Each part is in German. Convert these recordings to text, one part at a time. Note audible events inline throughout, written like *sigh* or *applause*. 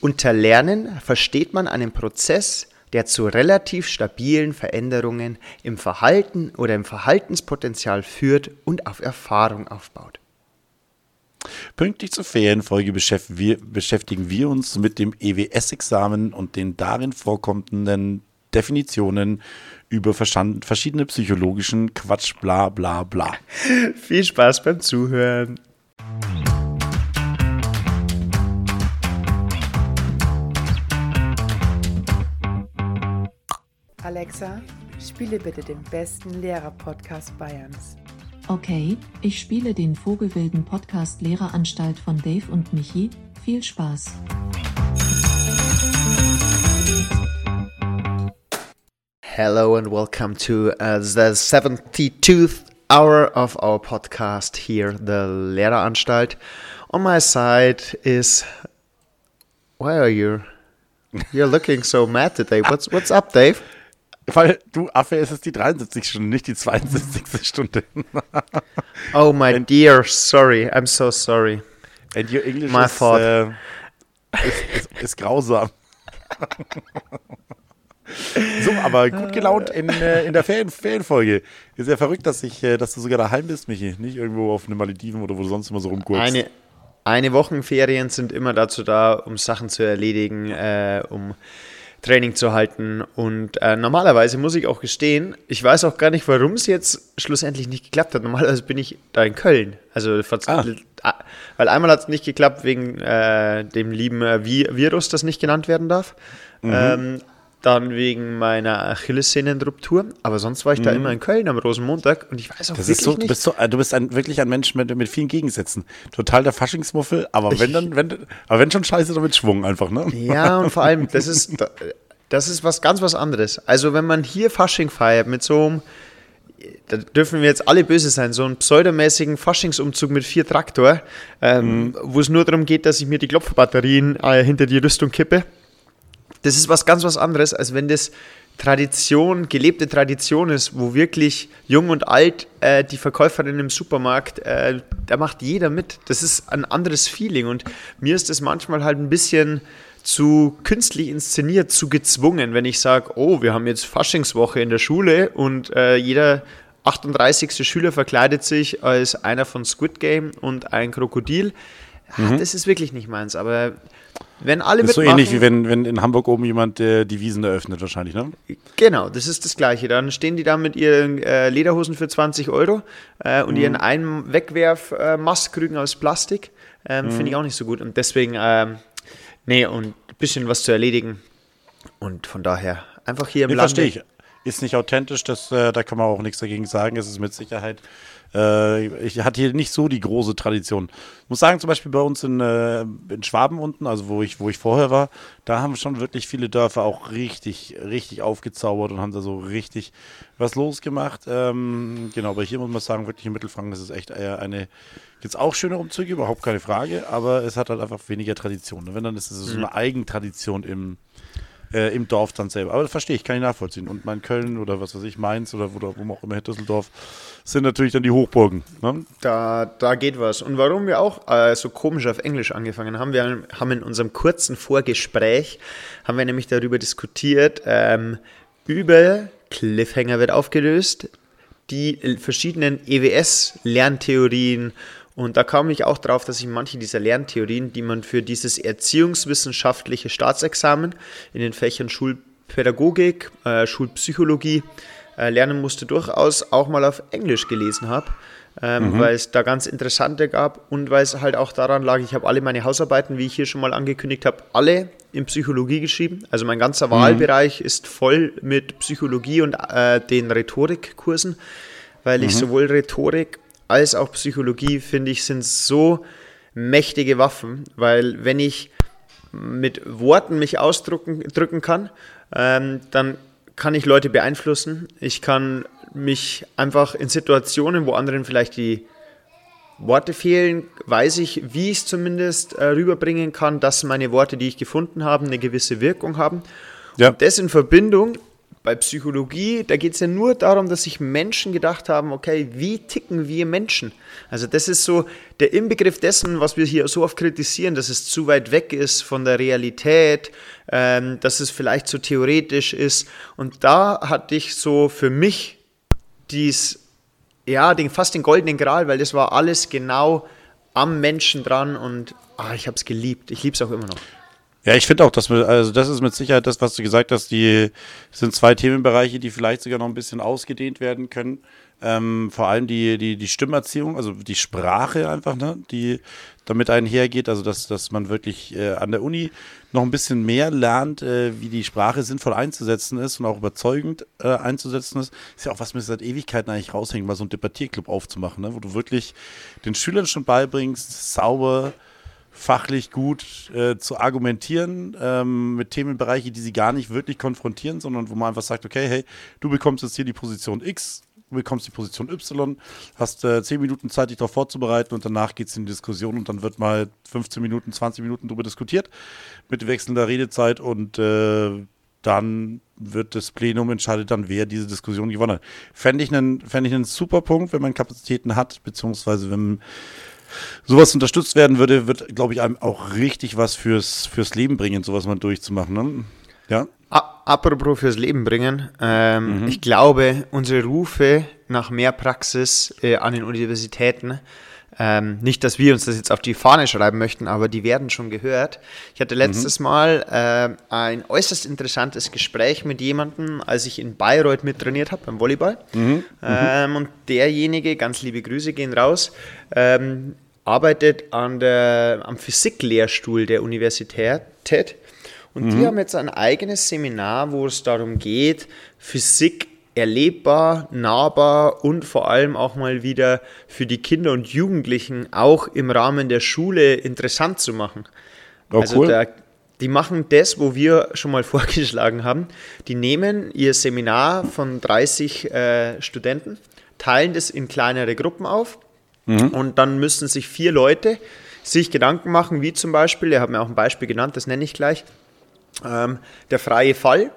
Unter Lernen versteht man einen Prozess, der zu relativ stabilen Veränderungen im Verhalten oder im Verhaltenspotenzial führt und auf Erfahrung aufbaut. Pünktlich zur Ferienfolge beschäftigen wir uns mit dem EWS-Examen und den darin vorkommenden Definitionen über verschiedene psychologischen Quatsch, bla bla bla. *laughs* Viel Spaß beim Zuhören. Alexa, spiele bitte den besten Lehrer-Podcast Bayerns. Okay, ich spiele den Vogelwilden Podcast Lehreranstalt von Dave und Michi. Viel Spaß. Hello and welcome to uh, the 72th hour of our podcast here, the Lehreranstalt. On my side is. Why are you? You're looking so mad today. What's what's up, Dave? Weil du Affe, es ist die 73. Stunde, nicht die 72. Stunde. *laughs* oh my and, dear, sorry, I'm so sorry. And your English my is, äh, ist, ist, ist grausam. *laughs* so, aber gut gelaunt in, äh, in der Ferien, Ferienfolge. Ist ja verrückt, dass, ich, äh, dass du sogar daheim bist, Michi. Nicht irgendwo auf den Malediven oder wo du sonst immer so rumguckst. Eine, eine Wochenferien sind immer dazu da, um Sachen zu erledigen, äh, um Training zu halten. Und äh, normalerweise muss ich auch gestehen, ich weiß auch gar nicht, warum es jetzt schlussendlich nicht geklappt hat. Normalerweise bin ich da in Köln. Also, ah. weil einmal hat es nicht geklappt wegen äh, dem lieben äh, Virus, das nicht genannt werden darf. Mhm. Ähm, dann wegen meiner Achillessehnenruptur. Aber sonst war ich mhm. da immer in Köln am Rosenmontag und ich weiß auch das wirklich so, nicht. Du bist, so, du bist ein, wirklich ein Mensch mit, mit vielen Gegensätzen. Total der Faschingsmuffel, aber wenn dann, wenn, aber wenn schon scheiße, dann mit Schwung einfach, ne? Ja, und vor allem, das *laughs* ist, das ist was ganz was anderes. Also wenn man hier Fasching feiert mit so einem da dürfen wir jetzt alle böse sein, so einen pseudomäßigen Faschingsumzug mit vier Traktor, ähm, mhm. wo es nur darum geht, dass ich mir die Klopfbatterien äh, hinter die Rüstung kippe das ist was ganz was anderes, als wenn das Tradition, gelebte Tradition ist, wo wirklich jung und alt äh, die Verkäuferin im Supermarkt, äh, da macht jeder mit. Das ist ein anderes Feeling und mir ist das manchmal halt ein bisschen zu künstlich inszeniert, zu gezwungen, wenn ich sage, oh, wir haben jetzt Faschingswoche in der Schule und äh, jeder 38. Schüler verkleidet sich als einer von Squid Game und ein Krokodil. Mhm. Das ist wirklich nicht meins, aber wenn alle das ist mitmachen, so ähnlich wie wenn, wenn in Hamburg oben jemand äh, die Wiesen eröffnet, wahrscheinlich, ne? Genau, das ist das Gleiche. Dann stehen die da mit ihren äh, Lederhosen für 20 Euro äh, und mhm. ihren einen Wegwerf-Mastkrügen aus Plastik. Ähm, mhm. Finde ich auch nicht so gut. Und deswegen, ähm, nee, und ein bisschen was zu erledigen. Und von daher einfach hier im nee, Land. Verstehe ich. Ist nicht authentisch, das, äh, da kann man auch nichts dagegen sagen. Es ist mit Sicherheit äh, ich hatte hier nicht so die große Tradition. Ich muss sagen, zum Beispiel bei uns in, äh, in Schwaben unten, also wo ich, wo ich vorher war, da haben schon wirklich viele Dörfer auch richtig, richtig aufgezaubert und haben da so richtig was losgemacht. Ähm, genau, aber hier muss man sagen, wirklich in Mittelfranken ist es echt eher eine, gibt es auch schöne Umzüge, überhaupt keine Frage, aber es hat halt einfach weniger Tradition. Wenn dann ist es so eine mhm. Eigentradition im, äh, im Dorf dann selber. Aber das verstehe ich, kann ich nachvollziehen. Und mein Köln oder was weiß ich, Mainz oder wo, wo auch immer, Düsseldorf, sind natürlich dann die Hochburgen. Ne? Da, da geht was. Und warum wir auch äh, so komisch auf Englisch angefangen haben, wir haben in unserem kurzen Vorgespräch, haben wir nämlich darüber diskutiert, ähm, über Cliffhanger wird aufgelöst, die verschiedenen EWS-Lerntheorien und da kam ich auch drauf, dass ich manche dieser Lerntheorien, die man für dieses erziehungswissenschaftliche Staatsexamen in den Fächern Schulpädagogik, äh, Schulpsychologie äh, lernen musste, durchaus auch mal auf Englisch gelesen habe. Ähm, mhm. weil es da ganz interessante gab und weil es halt auch daran lag, ich habe alle meine Hausarbeiten, wie ich hier schon mal angekündigt habe, alle in Psychologie geschrieben. Also mein ganzer mhm. Wahlbereich ist voll mit Psychologie und äh, den Rhetorikkursen, weil ich mhm. sowohl Rhetorik als auch Psychologie, finde ich, sind so mächtige Waffen, weil wenn ich mit Worten mich ausdrücken drücken kann, ähm, dann kann ich Leute beeinflussen. Ich kann mich einfach in Situationen, wo anderen vielleicht die Worte fehlen, weiß ich, wie ich es zumindest äh, rüberbringen kann, dass meine Worte, die ich gefunden habe, eine gewisse Wirkung haben. Ja. Und das in Verbindung bei Psychologie, da geht es ja nur darum, dass sich Menschen gedacht haben, okay, wie ticken wir Menschen? Also das ist so der Inbegriff dessen, was wir hier so oft kritisieren, dass es zu weit weg ist von der Realität, ähm, dass es vielleicht zu theoretisch ist. Und da hatte ich so für mich dies, ja, den, fast den goldenen Gral, weil das war alles genau am Menschen dran und ah, ich habe es geliebt. Ich liebe es auch immer noch. Ja, ich finde auch, dass wir, also das ist mit Sicherheit das, was du gesagt hast, die sind zwei Themenbereiche, die vielleicht sogar noch ein bisschen ausgedehnt werden können. Ähm, vor allem die, die, die Stimmerziehung, also die Sprache einfach, ne, die damit einhergeht, also dass, dass man wirklich äh, an der Uni noch ein bisschen mehr lernt, äh, wie die Sprache sinnvoll einzusetzen ist und auch überzeugend äh, einzusetzen ist. Ist ja auch was mir seit Ewigkeiten eigentlich raushängt, mal so einen Debattierclub aufzumachen, ne, wo du wirklich den Schülern schon beibringst, sauber, fachlich gut äh, zu argumentieren ähm, mit Themenbereiche, die sie gar nicht wirklich konfrontieren, sondern wo man einfach sagt, okay, hey, du bekommst jetzt hier die Position X, du bekommst die Position Y, hast äh, 10 Minuten Zeit, dich darauf vorzubereiten und danach geht es in die Diskussion und dann wird mal 15 Minuten, 20 Minuten darüber diskutiert mit wechselnder Redezeit und äh, dann wird das Plenum entscheidet dann, wer diese Diskussion gewonnen hat. Fände ich einen, fänd ich einen super Punkt, wenn man Kapazitäten hat, beziehungsweise wenn sowas unterstützt werden würde, wird, glaube ich, einem auch richtig was fürs, fürs Leben bringen, sowas mal durchzumachen. Ne? Ja. Apropos fürs Leben bringen, ähm, mhm. ich glaube, unsere Rufe nach mehr Praxis äh, an den Universitäten, ähm, nicht, dass wir uns das jetzt auf die Fahne schreiben möchten, aber die werden schon gehört. Ich hatte letztes mhm. Mal äh, ein äußerst interessantes Gespräch mit jemandem, als ich in Bayreuth mittrainiert habe beim Volleyball. Mhm. mhm. Ähm, und derjenige, ganz liebe Grüße gehen raus, ähm, arbeitet an der, am Physiklehrstuhl der Universität und mhm. die haben jetzt ein eigenes Seminar, wo es darum geht, Physik erlebbar, nahbar und vor allem auch mal wieder für die Kinder und Jugendlichen auch im Rahmen der Schule interessant zu machen. Oh, also cool. da, die machen das, wo wir schon mal *laughs* vorgeschlagen haben. Die nehmen ihr Seminar von 30 äh, Studenten, teilen das in kleinere Gruppen auf mhm. und dann müssen sich vier Leute sich Gedanken machen, wie zum Beispiel, er hat mir auch ein Beispiel genannt, das nenne ich gleich, ähm, der freie Fall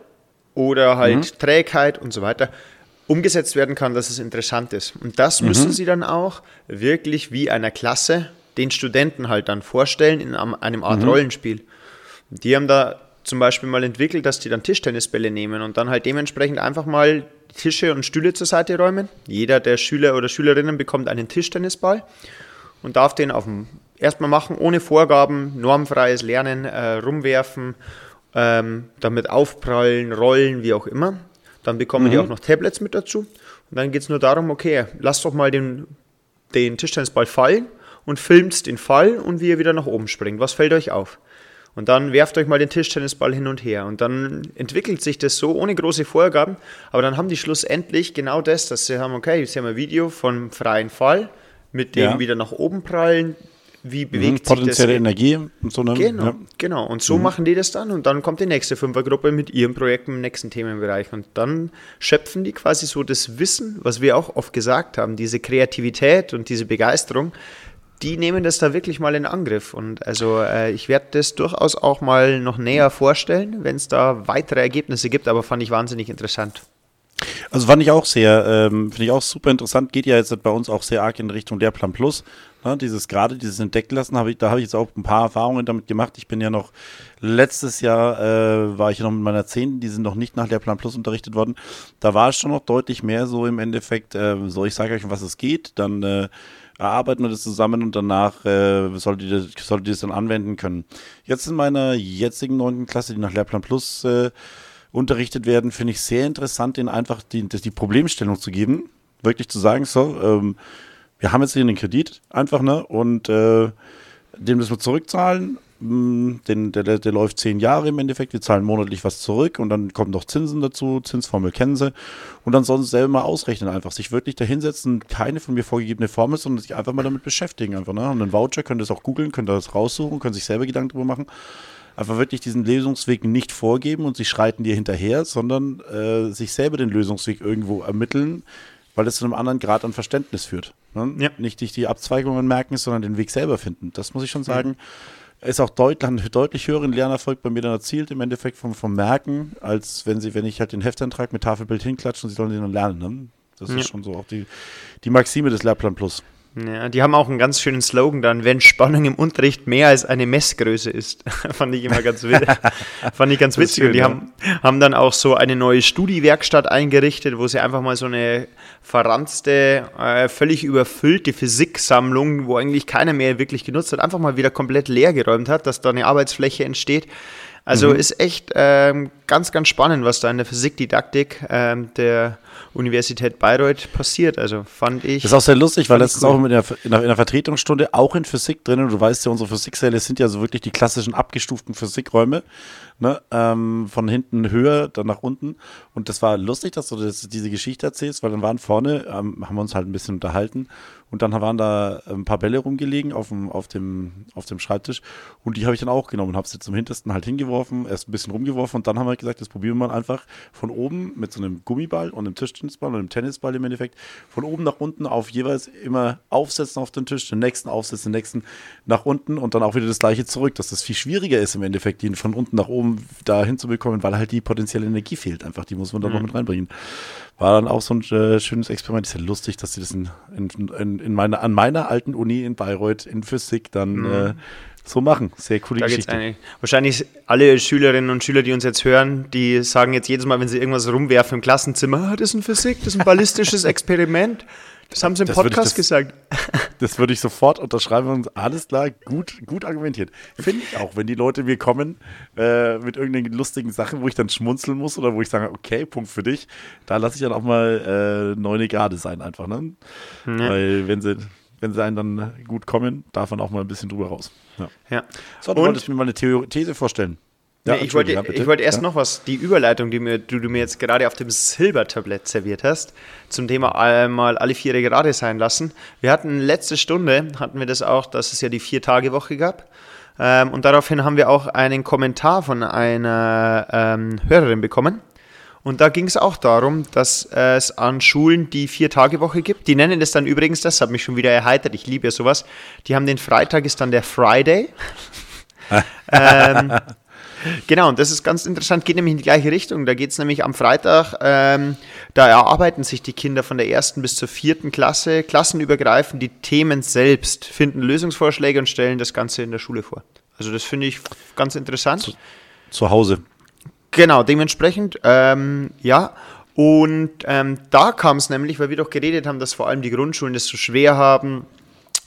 oder halt mhm. Trägheit und so weiter umgesetzt werden kann, dass es interessant ist. Und das mhm. müssen sie dann auch wirklich wie einer Klasse den Studenten halt dann vorstellen in einem Art mhm. Rollenspiel. Die haben da zum Beispiel mal entwickelt, dass die dann Tischtennisbälle nehmen und dann halt dementsprechend einfach mal Tische und Stühle zur Seite räumen. Jeder der Schüler oder Schülerinnen bekommt einen Tischtennisball und darf den auf dem erstmal machen, ohne Vorgaben, normfreies Lernen, äh, rumwerfen ähm, damit aufprallen, rollen, wie auch immer. Dann bekommen mhm. die auch noch Tablets mit dazu. Und dann geht es nur darum, okay, lass doch mal den, den Tischtennisball fallen und filmt den Fall und wie er wieder nach oben springt. Was fällt euch auf? Und dann werft euch mal den Tischtennisball hin und her. Und dann entwickelt sich das so ohne große Vorgaben. Aber dann haben die schlussendlich genau das, dass sie haben, okay, jetzt haben wir ein Video vom freien Fall mit dem ja. wieder nach oben prallen, wie mhm, bewegt mhm, sich das? Energie und so. Ne? Genau, ja. genau. Und so mhm. machen die das dann und dann kommt die nächste Fünfergruppe mit ihrem Projekt im nächsten Themenbereich und dann schöpfen die quasi so das Wissen, was wir auch oft gesagt haben, diese Kreativität und diese Begeisterung, die nehmen das da wirklich mal in Angriff. Und also äh, ich werde das durchaus auch mal noch näher vorstellen, wenn es da weitere Ergebnisse gibt, aber fand ich wahnsinnig interessant. Also fand ich auch sehr, ähm, finde ich auch super interessant, geht ja jetzt bei uns auch sehr arg in Richtung Lehrplan Plus. Ne, dieses gerade, dieses entdecken lassen, hab ich, da habe ich jetzt auch ein paar Erfahrungen damit gemacht. Ich bin ja noch, letztes Jahr äh, war ich noch mit meiner Zehnten, die sind noch nicht nach Lehrplan Plus unterrichtet worden. Da war es schon noch deutlich mehr so im Endeffekt, äh, so ich sage euch, um was es geht, dann äh, erarbeiten wir das zusammen und danach äh, solltet, ihr, solltet ihr das dann anwenden können. Jetzt in meiner jetzigen neunten Klasse, die nach Lehrplan Plus äh, unterrichtet werden, finde ich sehr interessant, ihnen einfach die, die Problemstellung zu geben. Wirklich zu sagen, so, ähm, wir haben jetzt hier den Kredit einfach, ne? Und äh, den müssen wir zurückzahlen. Mm, den, der, der, läuft zehn Jahre im Endeffekt. Wir zahlen monatlich was zurück und dann kommen noch Zinsen dazu. Zinsformel kennen sie. Und dann sollen sie selber mal ausrechnen, einfach sich wirklich da hinsetzen, keine von mir vorgegebene Formel, sondern sich einfach mal damit beschäftigen. Einfach, ne? Und einen Voucher, können das auch googeln, können das raussuchen, können sich selber Gedanken darüber machen einfach wirklich diesen Lösungsweg nicht vorgeben und sie schreiten dir hinterher, sondern äh, sich selber den Lösungsweg irgendwo ermitteln, weil es zu einem anderen Grad an Verständnis führt. Ne? Ja. Nicht dich die Abzweigungen merken, sondern den Weg selber finden. Das muss ich schon sagen. ist auch deutlich, einen deutlich höheren Lernerfolg bei mir dann erzielt, im Endeffekt vom, vom Merken, als wenn sie, wenn ich halt den Heftantrag mit Tafelbild hinklatschen und sie sollen den dann lernen. Ne? Das Ja. ist schon so auch die, die Maxime des Lehrplan Plus. Ja, die haben auch einen ganz schönen Slogan dann, wenn Spannung im Unterricht mehr als eine Messgröße ist. *laughs* Fand ich immer ganz witzig. *laughs* Fand ich ganz witzig. Und die schön, haben, haben dann auch so eine neue Studiewerkstatt eingerichtet, wo sie einfach mal so eine verranzte, äh, völlig überfüllte Physiksammlung, wo eigentlich keiner mehr wirklich genutzt hat, einfach mal wieder komplett leer geräumt hat, dass da eine Arbeitsfläche entsteht. Also Mhm. ist echt ähm, ganz, ganz spannend, was da in der Physikdidaktik ähm, der Universität Bayreuth passiert. Also fand ich. Das ist auch sehr lustig, weil letztens cool. auch in der, in, der, in der Vertretungsstunde auch in Physik drin, und du weißt ja, unsere Physiksäle sind ja so wirklich die klassischen abgestuften Physikräume, ne? ähm, von hinten höher, dann nach unten. Und das war lustig, dass du das, diese Geschichte erzählst, weil dann waren vorne, ähm, haben wir uns halt ein bisschen unterhalten und dann waren da ein paar Bälle rumgelegen auf dem, auf dem, auf dem Schreibtisch und die habe ich dann auch genommen und habe sie zum hintersten halt hingeworfen, erst ein bisschen rumgeworfen und dann haben wir gesagt, das probieren wir mal einfach von oben mit so einem Gummiball und einem Tischtennisball und einem Tennisball im Endeffekt, von oben nach unten auf jeweils immer aufsetzen auf den Tisch, den nächsten aufsetzen, den nächsten nach unten und dann auch wieder das gleiche zurück, dass das viel schwieriger ist im Endeffekt, die von unten nach oben da hinzubekommen, weil halt die potenzielle Energie fehlt einfach, die muss man da noch mit reinbringen. War dann auch so ein äh, schönes Experiment. Ist ja lustig, dass sie das in, in, in, in meiner, an meiner alten Uni in Bayreuth in Physik dann äh, so machen. Sehr coole Da Geschichte. eine, wahrscheinlich alle Schülerinnen und Schüler, die uns jetzt hören, die sagen jetzt jedes Mal, wenn sie irgendwas rumwerfen im Klassenzimmer, ah, das ist ein Physik, das ist ein ballistisches Experiment. Das haben sie im Das Podcast das- gesagt. *laughs* Das würde ich sofort unterschreiben und alles klar, gut, gut argumentiert. Finde ich auch, wenn die Leute mir kommen äh, mit irgendeinen lustigen Sachen, wo ich dann schmunzeln muss oder wo ich sage, okay, Punkt für dich, da lasse ich dann auch mal äh, neune Grade sein einfach. Ne? Weil wenn sie, wenn sie einen dann gut kommen, darf man auch mal ein bisschen drüber raus. Ja. Ja. So, du Und- wolltest mir mal eine Theo These vorstellen. Nee, ich wollte, ja, ich wollte erst Ja. noch was, die Überleitung, die, mir, die du mir jetzt gerade auf dem Silbertablett serviert hast, zum Thema einmal alle vier gerade sein lassen. Wir hatten letzte Stunde, hatten wir das auch, dass es ja die Vier-Tage-Woche gab. Ähm, und daraufhin haben wir auch einen Kommentar von einer ähm, Hörerin bekommen. Und da ging es auch darum, dass es an Schulen die Vier-Tage-Woche gibt. Die nennen es dann übrigens, das hat mich schon wieder erheitert, ich liebe ja sowas. Die haben den Freitag, ist dann der Friday. *laughs* ähm, Genau, und das ist ganz interessant, geht nämlich in die gleiche Richtung. Da geht es nämlich am Freitag, ähm, da erarbeiten sich die Kinder von der ersten bis zur vierten Klasse, klassenübergreifend die Themen selbst, finden Lösungsvorschläge und stellen das Ganze in der Schule vor. Also das finde ich ganz interessant. Zu Hause. Genau, dementsprechend, ähm, ja. Und ähm, da kam es nämlich, weil wir doch geredet haben, dass vor allem die Grundschulen das so schwer haben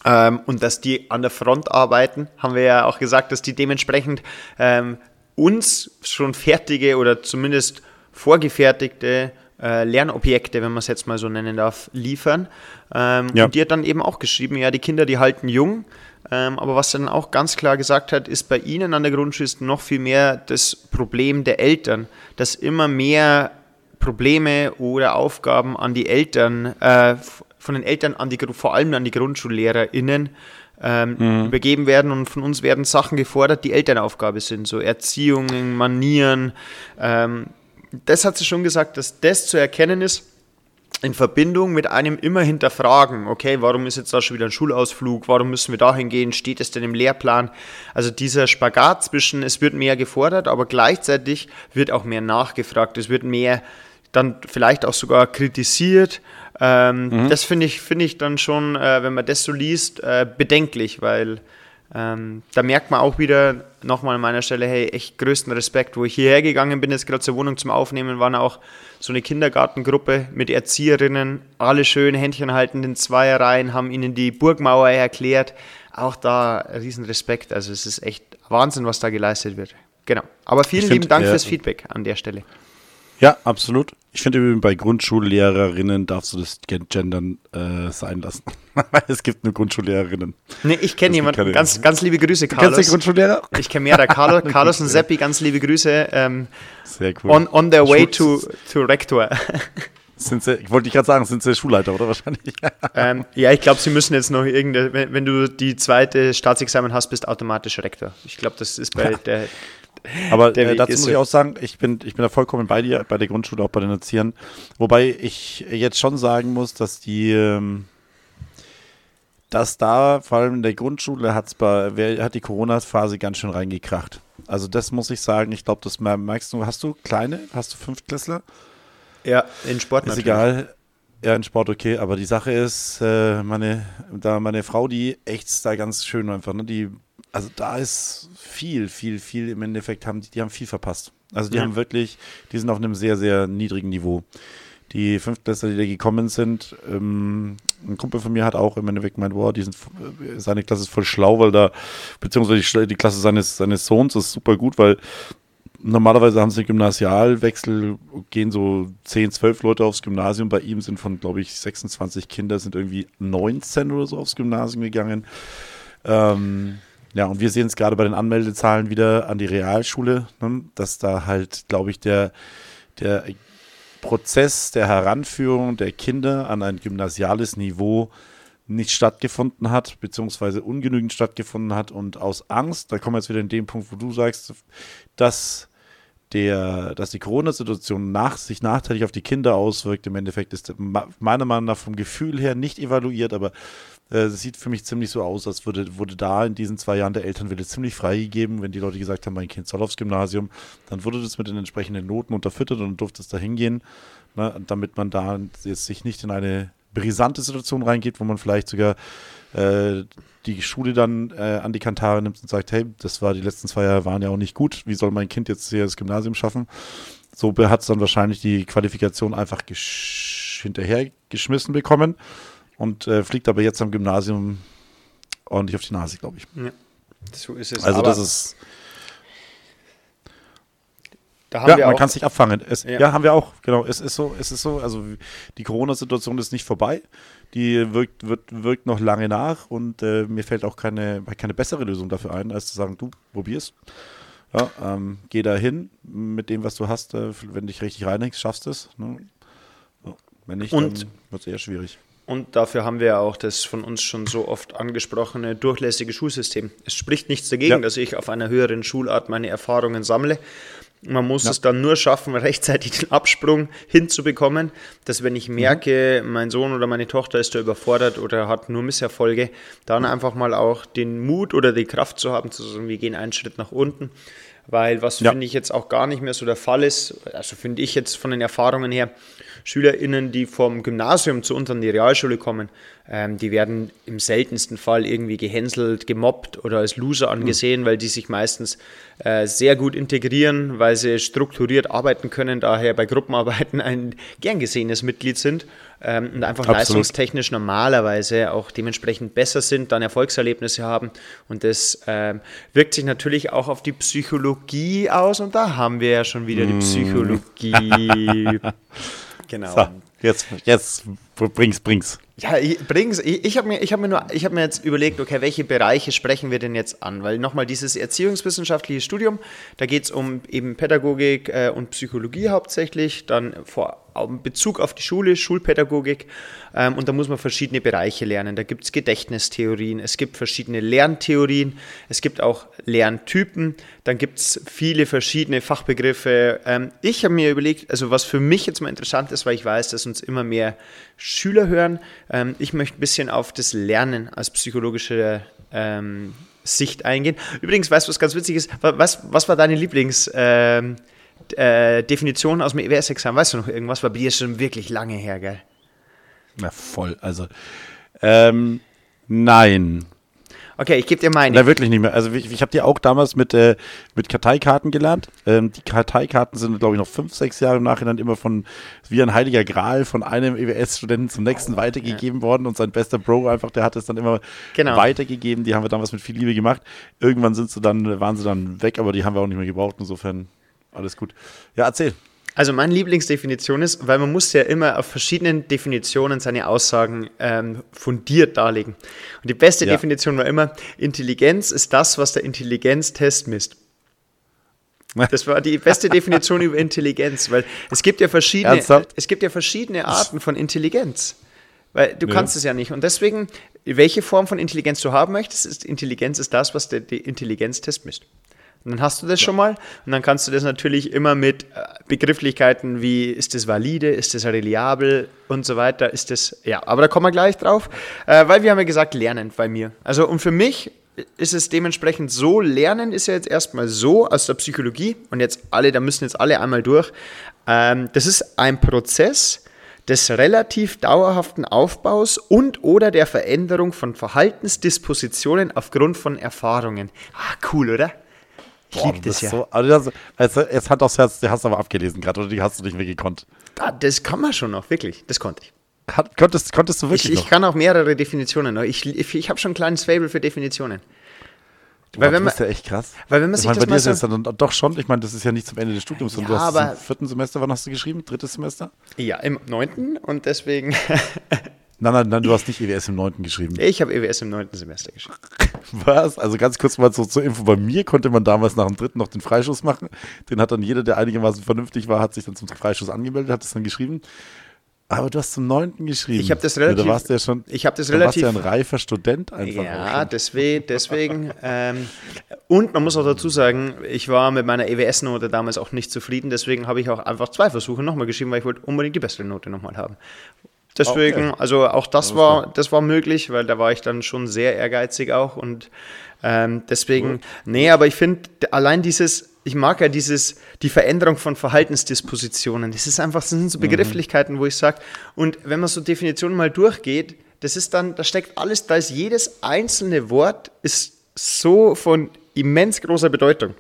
ähm, und dass die an der Front arbeiten, haben wir ja auch gesagt, dass die dementsprechend ähm, uns schon fertige oder zumindest vorgefertigte äh, Lernobjekte, wenn man es jetzt mal so nennen darf, liefern. Ähm, Ja. Und die hat dann eben auch geschrieben, ja, die Kinder, die halten jung. Ähm, aber was sie dann auch ganz klar gesagt hat, ist bei ihnen an der Grundschule ist noch viel mehr das Problem der Eltern, dass immer mehr Probleme oder Aufgaben an die Eltern, äh, von den Eltern an die, vor allem an die GrundschullehrerInnen ähm, übergeben werden und von uns werden Sachen gefordert, die Elternaufgabe sind, so Erziehungen, Manieren. Ähm, das hat sie schon gesagt, dass das zu erkennen ist in Verbindung mit einem immer hinterfragen, okay, warum ist jetzt da schon wieder ein Schulausflug, warum müssen wir dahin gehen, steht es denn im Lehrplan? Also dieser Spagat zwischen, es wird mehr gefordert, aber gleichzeitig wird auch mehr nachgefragt, es wird mehr dann vielleicht auch sogar kritisiert. Ähm, Das finde ich, finde ich dann schon, äh, wenn man das so liest, äh, bedenklich, weil ähm, da merkt man auch wieder nochmal an meiner Stelle, hey, echt größten Respekt. Wo ich hierher gegangen bin, jetzt gerade zur Wohnung zum Aufnehmen, waren auch so eine Kindergartengruppe mit Erzieherinnen, alle schön Händchen haltend in Zweierreihen, haben ihnen die Burgmauer erklärt. Auch da riesen Respekt. Also es ist echt Wahnsinn, was da geleistet wird. Genau. Aber vielen Ich lieben find, Dank ja, fürs Feedback an der Stelle. Ja, absolut. Ich finde übrigens, bei Grundschullehrerinnen darfst du das Gen- Gendern äh, sein lassen. *laughs* Weil es gibt nur Grundschullehrerinnen. Nee, ich kenne jemanden. Ganz, ganz liebe Grüße, Kennst du Carlos. Grundschullehrer? Ich kenne mehrere. Carlos, *laughs* Carlos und Seppi, ganz liebe Grüße. Ähm, Sehr cool. on, on their way to, to Rektor. Sind sie, ich wollte dich gerade sagen, sind sie Schulleiter, oder *laughs* wahrscheinlich? ähm, ja, ich glaube, sie müssen jetzt noch irgendeine, wenn, wenn du die zweite Staatsexamen hast, bist automatisch Rektor. Ich glaube, das ist bei der. Aber äh, dazu muss ich auch sagen, ich bin, ich bin da vollkommen bei dir, bei der Grundschule, auch bei den Erziehern. Wobei ich jetzt schon sagen muss, dass die, ähm, dass da, vor allem in der Grundschule, hat's bei, hat die Corona-Phase ganz schön reingekracht. Also das muss ich sagen, ich glaube, das merkst du, hast du kleine, hast du Fünftklässler? Ja, in Sport Ist natürlich. egal. Ja, in Sport okay, aber die Sache ist, äh, meine, da meine Frau, die echt da ganz schön einfach, ne? Die, also da ist viel, viel, viel im Endeffekt haben die, die haben viel verpasst. Also die Ja. haben wirklich, die sind auf einem sehr, sehr niedrigen Niveau. Die Fünftklässler, die da gekommen sind, ähm, ein Kumpel von mir hat auch im Endeffekt gemeint, boah, die sind, äh, seine Klasse ist voll schlau, weil da, beziehungsweise die Klasse seines, seines Sohns ist super gut, weil normalerweise haben sie einen Gymnasialwechsel, gehen so 10, 12 Leute aufs Gymnasium. Bei ihm sind von, glaube ich, 26 Kinder, sind irgendwie 19 oder so aufs Gymnasium gegangen. Ähm, ja, und wir sehen es gerade bei den Anmeldezahlen wieder an die Realschule, ne, dass da halt, glaube ich, der, der Prozess der Heranführung der Kinder an ein gymnasiales Niveau nicht stattgefunden hat, beziehungsweise ungenügend stattgefunden hat. Und aus Angst, da kommen wir jetzt wieder in den Punkt, wo du sagst, dass der, dass die Corona-Situation nach, sich nachteilig auf die Kinder auswirkt, im Endeffekt ist meiner Meinung nach vom Gefühl her nicht evaluiert, aber es sieht für mich ziemlich so aus, als würde, wurde da in diesen zwei Jahren der Elternwille ziemlich freigegeben, wenn die Leute gesagt haben, mein Kind soll aufs Gymnasium, dann wurde das mit den entsprechenden Noten unterfüttert und durfte es da hingehen, ne, damit man da jetzt sich nicht in eine brisante Situation reingeht, wo man vielleicht sogar äh, die Schule dann äh, an die Kantare nimmt und sagt, hey, das war die letzten zwei Jahre waren ja auch nicht gut, wie soll mein Kind jetzt hier das Gymnasium schaffen? So hat es dann wahrscheinlich die Qualifikation einfach gesch- hinterhergeschmissen bekommen und äh, fliegt aber jetzt am Gymnasium ordentlich auf die Nase, glaube ich. So ist es. Also Aber das ist, da haben ja, man kann es nicht abfangen. Es, Ja. ja. haben wir auch, genau. Es ist so, es ist so, also die Corona-Situation ist nicht vorbei. Die wirkt, wird, wirkt noch lange nach und äh, mir fällt auch keine, keine bessere Lösung dafür ein, als zu sagen, du, probier's. Ja, ähm, geh da hin mit dem, was du hast. Äh, wenn du dich richtig reinhängst, schaffst du es. Ne? Ja, wenn nicht, Und- dann wird es eher schwierig. Und dafür haben wir ja auch das von uns schon so oft angesprochene durchlässige Schulsystem. Es spricht nichts dagegen, Ja. dass ich auf einer höheren Schulart meine Erfahrungen sammle. Man muss es dann nur schaffen, *laughs* rechtzeitig den Absprung hinzubekommen, dass wenn ich merke, mein Sohn oder meine Tochter ist da überfordert oder hat nur Misserfolge, dann einfach mal auch den Mut oder die Kraft zu haben, zu sagen, wir gehen einen Schritt nach unten. Weil was Ja. finde ich jetzt auch gar nicht mehr so der Fall ist, also finde ich jetzt von den Erfahrungen her, SchülerInnen, die vom Gymnasium zu uns an die Realschule kommen, ähm, die werden im seltensten Fall irgendwie gehänselt, gemobbt oder als Loser angesehen, weil die sich meistens äh, sehr gut integrieren, weil sie strukturiert arbeiten können, daher bei Gruppenarbeiten ein gern gesehenes Mitglied sind ähm, und einfach Absolut. leistungstechnisch normalerweise auch dementsprechend besser sind, dann Erfolgserlebnisse haben und das ähm, wirkt sich natürlich auch auf die Psychologie aus und da haben wir ja schon wieder die Psychologie. *laughs* genau. So, jetzt, jetzt bring's, bring's. Ja, ich, bring's. Ich, ich habe mir, ich hab mir, nur- ich hab mir jetzt überlegt, okay, welche Bereiche sprechen wir denn jetzt an? Weil nochmal dieses erziehungswissenschaftliche Studium, da geht es um eben Pädagogik äh, und Psychologie hauptsächlich, dann vor in Bezug auf die Schule, Schulpädagogik. Ähm, und da muss man verschiedene Bereiche lernen. Da gibt es Gedächtnistheorien, es gibt verschiedene Lerntheorien, es gibt auch Lerntypen, dann gibt es viele verschiedene Fachbegriffe. Ähm, ich habe mir überlegt, also was für mich jetzt mal interessant ist, weil ich weiß, dass uns immer mehr Schüler hören. Ähm, ich möchte ein bisschen auf das Lernen als psychologische ähm, Sicht eingehen. Übrigens, weißt du, was ganz witzig ist? Wa- Was, was war deine Lieblings... Äh, Definition aus dem EWS-Examen? Weißt du noch irgendwas? War bei dir schon wirklich lange her, gell? Na voll, also ähm, nein. Okay, ich gebe dir meine. Na, wirklich nicht mehr. Also ich, ich habe die auch damals mit, äh, mit Karteikarten gelernt. Ähm, die Karteikarten sind, glaube ich, noch fünf, sechs Jahre im Nachhinein immer von, wie ein heiliger Gral von einem EWS-Studenten zum nächsten weitergegeben worden und sein bester Bro einfach, der hat es dann immer Genau. weitergegeben. Die haben wir damals mit viel Liebe gemacht. Irgendwann sind sie dann, waren sie dann weg, aber die haben wir auch nicht mehr gebraucht. Insofern alles gut. Ja, erzähl. Also meine Lieblingsdefinition ist, weil man muss ja immer auf verschiedenen Definitionen seine Aussagen ähm, fundiert darlegen. Und die beste Ja. Definition war immer, Intelligenz ist das, was der Intelligenztest misst. Das war die beste Definition über Intelligenz, weil es gibt ja verschiedene, Ernsthaft? es gibt ja verschiedene Arten von Intelligenz. Weil du kannst es ja nicht. Und deswegen, welche Form von Intelligenz du haben möchtest, ist Intelligenz ist das, was der, der Intelligenztest misst. Und dann hast du das schon mal und dann kannst du das natürlich immer mit äh, Begrifflichkeiten wie ist das valide, ist das reliabel und so weiter, ist das, ja, aber da kommen wir gleich drauf, äh, weil wir haben ja gesagt, lernen bei mir. Also und für mich ist es dementsprechend so, Lernen ist ja jetzt erstmal so aus der Psychologie und jetzt alle, da müssen jetzt alle einmal durch. Ähm, das ist ein Prozess des relativ dauerhaften Aufbaus und oder der Veränderung von Verhaltensdispositionen aufgrund von Erfahrungen. Ah, cool, oder? Ich liebe das das ja. So, also das, also jetzt hat aufs Herz, die hast du aber abgelesen gerade, oder die hast du nicht mehr gekonnt. Das kann man schon noch, wirklich. Das konnte ich. Hat, konntest, konntest du Ich, wirklich ich noch? kann auch mehrere Definitionen noch. Ich, ich, ich habe schon ein kleines Fable für Definitionen. Weil du wenn man- bist ja echt krass. weil wenn man ich sich meine, das bei dir ist so- es dann doch schon, ich meine, das ist ja nicht zum Ende des Studiums, sondern Ja, du hast aber- es im vierten Semester, wann hast du geschrieben? Drittes Semester? Ja, im neunten und deswegen. Nein, nein, nein, du hast nicht EWS im neunten geschrieben. ich habe EWS im neunten Semester geschrieben. *laughs* Was? Also ganz kurz mal so zur Info. Bei mir konnte man damals nach dem dritten noch den Freischuss machen. Den hat dann jeder, der einigermaßen vernünftig war, hat sich dann zum Freischuss angemeldet, hat es dann geschrieben. Aber du hast zum neunten geschrieben. Ich habe das Ja, relativ- da warst du ja schon. ich habe das da warst du ja ein relativ- reifer Student einfach. Ja, deswegen. deswegen ähm, und man muss auch dazu sagen, ich war mit meiner EWS-Note damals auch nicht zufrieden. Deswegen habe ich auch einfach zwei Versuche nochmal geschrieben, weil ich wollte unbedingt die bessere Note nochmal haben. Deswegen, Okay. also auch das war, das war möglich, weil da war ich dann schon sehr ehrgeizig auch und ähm, deswegen, nee, aber ich finde allein dieses, ich mag ja dieses, die Veränderung von Verhaltensdispositionen, das ist einfach, das sind so Begrifflichkeiten, wo ich sage, und wenn man so Definitionen mal durchgeht, das ist dann, da steckt alles, da ist jedes einzelne Wort ist so von immens großer Bedeutung.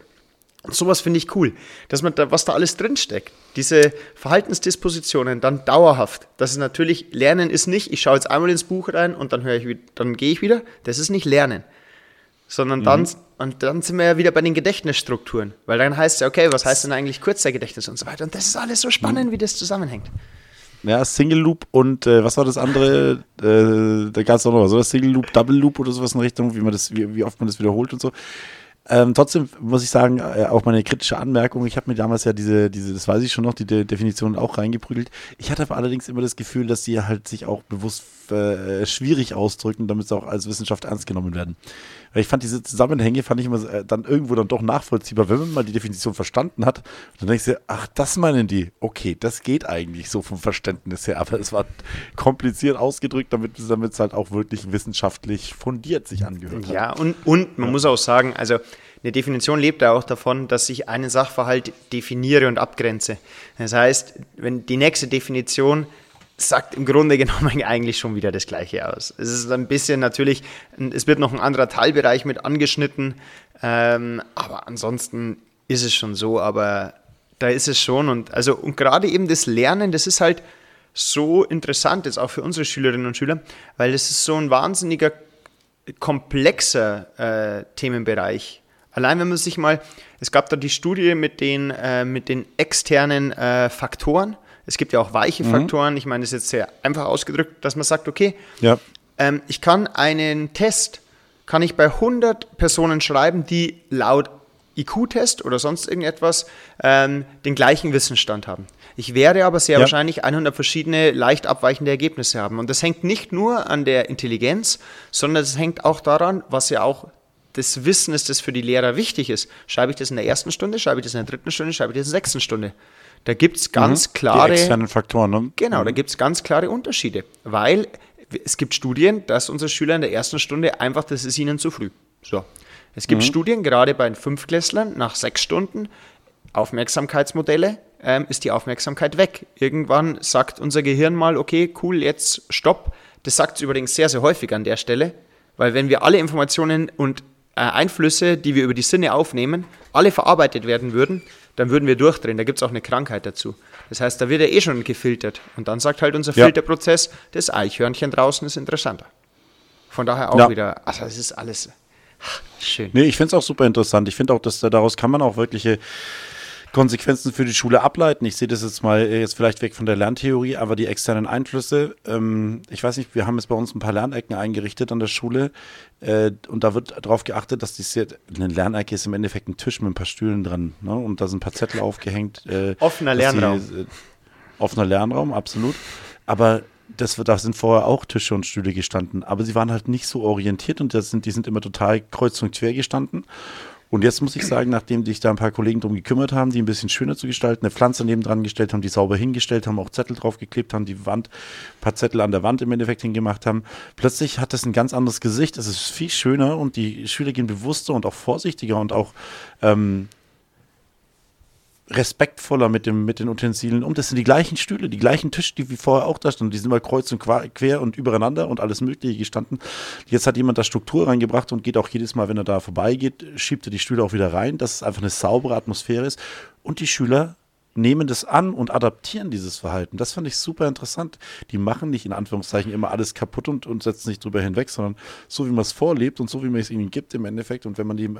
Und sowas finde ich cool, dass man da, was da alles drinsteckt. Diese Verhaltensdispositionen dann dauerhaft. Das ist natürlich, Lernen ist nicht, ich schaue jetzt einmal ins Buch rein und dann höre ich, wieder- dann gehe ich wieder. Das ist nicht Lernen. Sondern dann, und dann sind wir ja wieder bei den Gedächtnisstrukturen. Weil dann heißt es ja, okay, was heißt denn eigentlich Kurzzeitgedächtnis und so weiter. Und das ist alles so spannend, wie das zusammenhängt. Ja, Single Loop und äh, was war das andere? *laughs* Äh, da gab es auch noch was, oder? Single Loop, Double Loop oder sowas in Richtung, wie man das, wie, wie oft man das wiederholt und so. Ähm, trotzdem muss ich sagen, äh, auch meine kritische Anmerkung, ich habe mir damals ja diese, diese, das weiß ich schon noch, die De Definition auch reingeprügelt. Ich hatte aber allerdings immer das Gefühl, dass die halt sich auch bewusst äh, schwierig ausdrücken, damit sie auch als Wissenschaft ernst genommen werden. Weil ich fand diese Zusammenhänge, fand ich immer äh, dann irgendwo dann doch nachvollziehbar, wenn man mal die Definition verstanden hat. Dann denkst du, ach, das meinen die. Okay, das geht eigentlich so vom Verständnis her, aber es war kompliziert ausgedrückt, damit damit es halt auch wirklich wissenschaftlich fundiert sich angehört hat. Ja, und, und man muss auch sagen, also eine Definition lebt ja auch davon, dass ich einen Sachverhalt definiere und abgrenze. Das heißt, wenn die nächste Definition sagt im Grunde genommen *laughs* eigentlich schon wieder das Gleiche aus. Es ist ein bisschen natürlich, es wird noch ein anderer Teilbereich mit angeschnitten, ähm, aber ansonsten ist es schon so, aber da ist es schon und also und gerade eben das Lernen, das ist halt so interessant jetzt auch für unsere Schülerinnen und Schüler, weil es ist so ein wahnsinniger komplexer äh, Themenbereich. Allein wenn man sich mal, es gab da die Studie mit den, äh, mit den externen äh, Faktoren. Es gibt ja auch weiche Faktoren. Ich meine, das ist jetzt sehr einfach ausgedrückt, dass man sagt, okay, Ja. ähm, ich kann einen Test, kann ich bei 100 Personen schreiben, die laut IQ-Test oder sonst irgendetwas ähm, den gleichen Wissensstand haben. Ich werde aber sehr Ja. wahrscheinlich 100 verschiedene leicht abweichende Ergebnisse haben. Und das hängt nicht nur an der Intelligenz, sondern es hängt auch daran, was ja auch das Wissen ist, das für die Lehrer wichtig ist. Schreibe ich das in der ersten Stunde, schreibe ich das in der dritten Stunde, schreibe ich das in der sechsten Stunde. Da gibt es ganz klare... Die externen Faktoren, ne? Genau, da gibt es ganz klare Unterschiede, weil es gibt Studien, dass unsere Schüler in der ersten Stunde einfach, das ist ihnen zu früh. So. Es gibt Studien, gerade bei den Fünftklässlern, nach sechs Stunden Aufmerksamkeitsmodelle, ähm, ist die Aufmerksamkeit weg. Irgendwann sagt unser Gehirn mal, okay, cool, jetzt stopp. Das sagt es übrigens sehr, sehr häufig an der Stelle, weil wenn wir alle Informationen und äh, Einflüsse, die wir über die Sinne aufnehmen, alle verarbeitet werden würden, dann würden wir durchdrehen. Da gibt es auch eine Krankheit dazu. Das heißt, da wird er eh schon gefiltert. Und dann sagt halt unser Ja. Filterprozess, das Eichhörnchen draußen ist interessanter. Von daher auch Ja. wieder, also es ist alles schön. Nee, ich finde es auch super interessant. Ich finde auch, dass da, daraus kann man auch wirkliche Konsequenzen für die Schule ableiten. Ich sehe das jetzt mal äh, jetzt vielleicht weg von der Lerntheorie, aber die externen Einflüsse, ähm, ich weiß nicht, wir haben jetzt bei uns ein paar Lernecken eingerichtet an der Schule äh, und da wird darauf geachtet, dass die sehr, eine Lernecke ist im Endeffekt ein Tisch mit ein paar Stühlen dran ne? und da sind ein paar Zettel aufgehängt. Äh, Offener dass die, Lernraum. äh, offener Lernraum, absolut. Aber das, da sind vorher auch Tische und Stühle gestanden, aber sie waren halt nicht so orientiert und das sind, die sind immer total kreuz und quer gestanden. Und jetzt muss ich sagen, nachdem sich da ein paar Kollegen drum gekümmert haben, die ein bisschen schöner zu gestalten, eine Pflanze neben dran gestellt haben, die sauber hingestellt haben, auch Zettel draufgeklebt haben, die Wand, ein paar Zettel an der Wand im Endeffekt hingemacht haben, plötzlich hat das ein ganz anderes Gesicht. Es ist viel schöner und die Schüler gehen bewusster und auch vorsichtiger und auch ähm, respektvoller mit, dem, mit den Utensilien um. Das sind die gleichen Stühle, die gleichen Tische, die wie vorher auch da standen. Die sind mal kreuz und quer und übereinander und alles Mögliche gestanden. Jetzt hat jemand da Struktur reingebracht und geht auch jedes Mal, wenn er da vorbeigeht, schiebt er die Stühle auch wieder rein, dass es einfach eine saubere Atmosphäre ist. Und die Schüler nehmen das an und adaptieren dieses Verhalten. Das fand ich super interessant. Die machen nicht in Anführungszeichen immer alles kaputt und, und setzen nicht drüber hinweg, sondern so wie man es vorlebt und so wie man es ihnen gibt im Endeffekt. Und wenn man die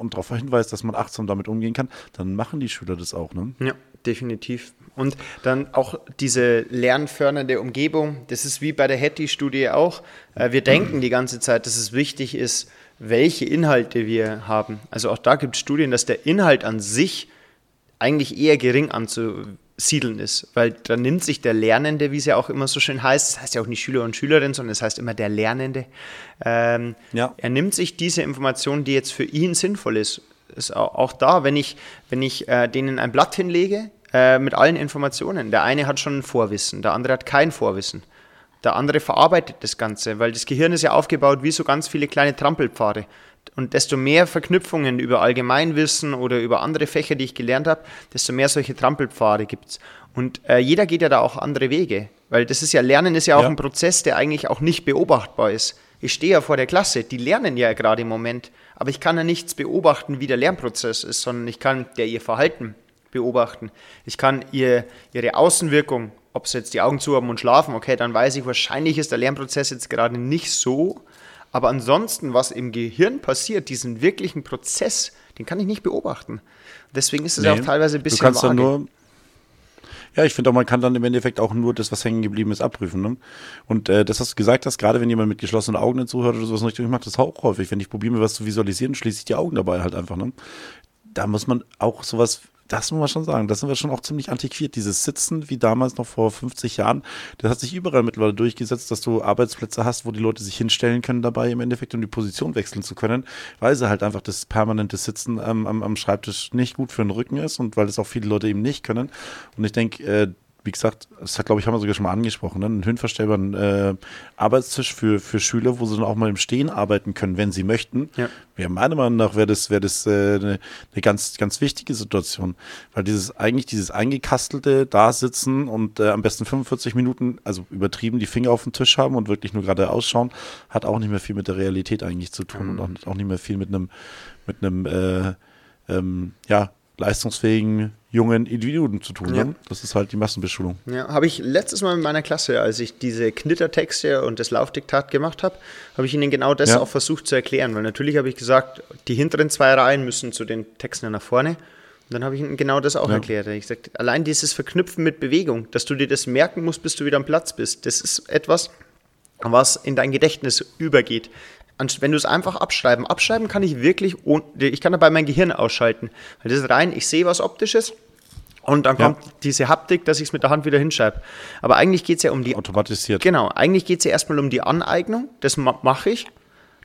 und darauf hinweist, dass man achtsam damit umgehen kann, dann machen die Schüler das auch. Ne? Ja, definitiv. Und dann auch diese lernfördernde Umgebung, das ist wie bei der Hattie-Studie auch. Äh, wir denken die ganze Zeit, dass es wichtig ist, welche Inhalte wir haben. Also auch da gibt es Studien, dass der Inhalt an sich eigentlich eher gering anzusiedeln ist, weil da nimmt sich der Lernende, wie es ja auch immer so schön heißt, das heißt ja auch nicht Schüler und Schülerin, sondern es das heißt immer der Lernende, ähm, ja. er nimmt sich diese Information, die jetzt für ihn sinnvoll ist, ist auch, auch da, wenn ich, wenn ich äh, denen ein Blatt hinlege äh, mit allen Informationen, der eine hat schon ein Vorwissen, der andere hat kein Vorwissen. Der andere verarbeitet das Ganze, weil das Gehirn ist ja aufgebaut wie so ganz viele kleine Trampelpfade. Und desto mehr Verknüpfungen über Allgemeinwissen oder über andere Fächer, die ich gelernt habe, desto mehr solche Trampelpfade gibt es. Und äh, jeder geht ja da auch andere Wege. Weil das ist ja, Lernen ist ja auch ja. ein Prozess, der eigentlich auch nicht beobachtbar ist. Ich stehe ja vor der Klasse, die lernen ja gerade im Moment, aber ich kann ja nichts beobachten, wie der Lernprozess ist, sondern ich kann ja ihr Verhalten beobachten. Ich kann ihr, ihre Außenwirkung, ob sie jetzt die Augen zu haben und schlafen, okay, dann weiß ich, wahrscheinlich ist der Lernprozess jetzt gerade nicht so, aber ansonsten, was im Gehirn passiert, diesen wirklichen Prozess, den kann ich nicht beobachten. Deswegen ist es nee, auch teilweise ein bisschen du kannst vage. Dann nur ja, ich finde auch, man kann dann im Endeffekt auch nur das, was hängen geblieben ist, abprüfen. Ne? Und äh, das, was du gesagt hast, gerade wenn jemand mit geschlossenen Augen zuhört oder sowas nicht, ich mache das auch häufig. Wenn ich probiere, mir was zu visualisieren, schließe ich die Augen dabei halt einfach. Ne? Da muss man auch sowas das muss man schon sagen. Das sind wir schon auch ziemlich antiquiert. Dieses Sitzen, wie damals noch vor 50 Jahren, das hat sich überall mittlerweile durchgesetzt, dass du Arbeitsplätze hast, wo die Leute sich hinstellen können dabei im Endeffekt, um die Position wechseln zu können, weil sie halt einfach das permanente Sitzen ähm, am, am Schreibtisch nicht gut für den Rücken ist und weil das auch viele Leute eben nicht können. Und ich denke, äh, wie gesagt, das hat, glaube ich, haben wir sogar schon mal angesprochen, ne? einen höhenverstellbaren äh, Arbeitstisch für, für Schüler, wo sie dann auch mal im Stehen arbeiten können, wenn sie möchten. Ja. Ja, meiner Meinung nach wäre das, wär das äh, eine, eine ganz, ganz wichtige Situation, weil dieses eigentlich dieses eingekastelte Dasitzen und äh, am besten 45 Minuten, also übertrieben, die Finger auf dem Tisch haben und wirklich nur gerade ausschauen, hat auch nicht mehr viel mit der Realität eigentlich zu tun mhm. und auch, auch nicht mehr viel mit einem mit einem äh, ähm, ja, leistungsfähigen jungen Individuen zu tun. Ja. Ne? Das ist halt die Massenbeschulung. Ja, habe ich letztes Mal in meiner Klasse, als ich diese Knittertexte und das Laufdiktat gemacht habe, habe ich ihnen genau das ja. auch versucht zu erklären. Weil natürlich habe ich gesagt, die hinteren zwei Reihen müssen zu den Texten nach vorne. Und dann habe ich ihnen genau das auch ja. erklärt. Ich gesagt, allein dieses Verknüpfen mit Bewegung, dass du dir das merken musst, bis du wieder am Platz bist, das ist etwas, was in dein Gedächtnis übergeht wenn du es einfach abschreiben, abschreiben kann ich wirklich, ich kann dabei mein Gehirn ausschalten, weil das ist rein, ich sehe was Optisches und dann kommt ja. diese Haptik, dass ich es mit der Hand wieder hinschreibe. Aber eigentlich geht es ja um die. Automatisiert. Genau, eigentlich geht es ja erstmal um die Aneignung, das mache ich.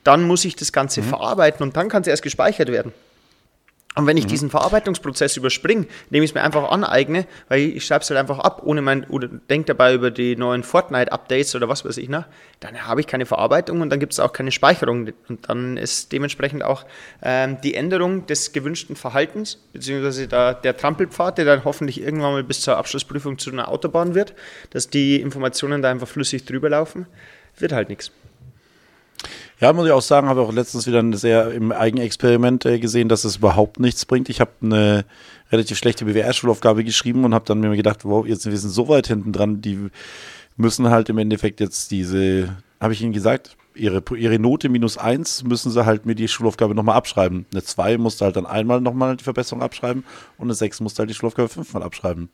Dann muss ich das Ganze mhm. verarbeiten und dann kann es erst gespeichert werden. Und wenn ich mhm. diesen Verarbeitungsprozess überspringe, indem ich es mir einfach aneigne, weil ich, schreibe es halt einfach ab, ohne mein, oder denke dabei über die neuen Fortnite-Updates oder was weiß ich, ne, dann habe ich keine Verarbeitung und dann gibt es auch keine Speicherung. Und dann ist dementsprechend auch ähm, die Änderung des gewünschten Verhaltens, beziehungsweise da, der Trampelpfad, der dann hoffentlich irgendwann mal bis zur Abschlussprüfung zu einer Autobahn wird, dass die Informationen da einfach flüssig drüber laufen, wird halt nichts. Ja, muss ich auch sagen, habe auch letztens wieder ein sehr im Eigenexperiment äh, gesehen, dass es überhaupt nichts bringt. Ich habe eine relativ schlechte BWR-Schulaufgabe geschrieben und habe dann mir gedacht, wow, jetzt wir sind so weit hinten dran, die müssen halt im Endeffekt jetzt diese, habe ich Ihnen gesagt, ihre, ihre Note minus eins müssen sie halt mir die Schulaufgabe nochmal abschreiben. Eine zwei musste halt dann einmal nochmal die Verbesserung abschreiben und eine sechs musste halt die Schulaufgabe fünfmal abschreiben.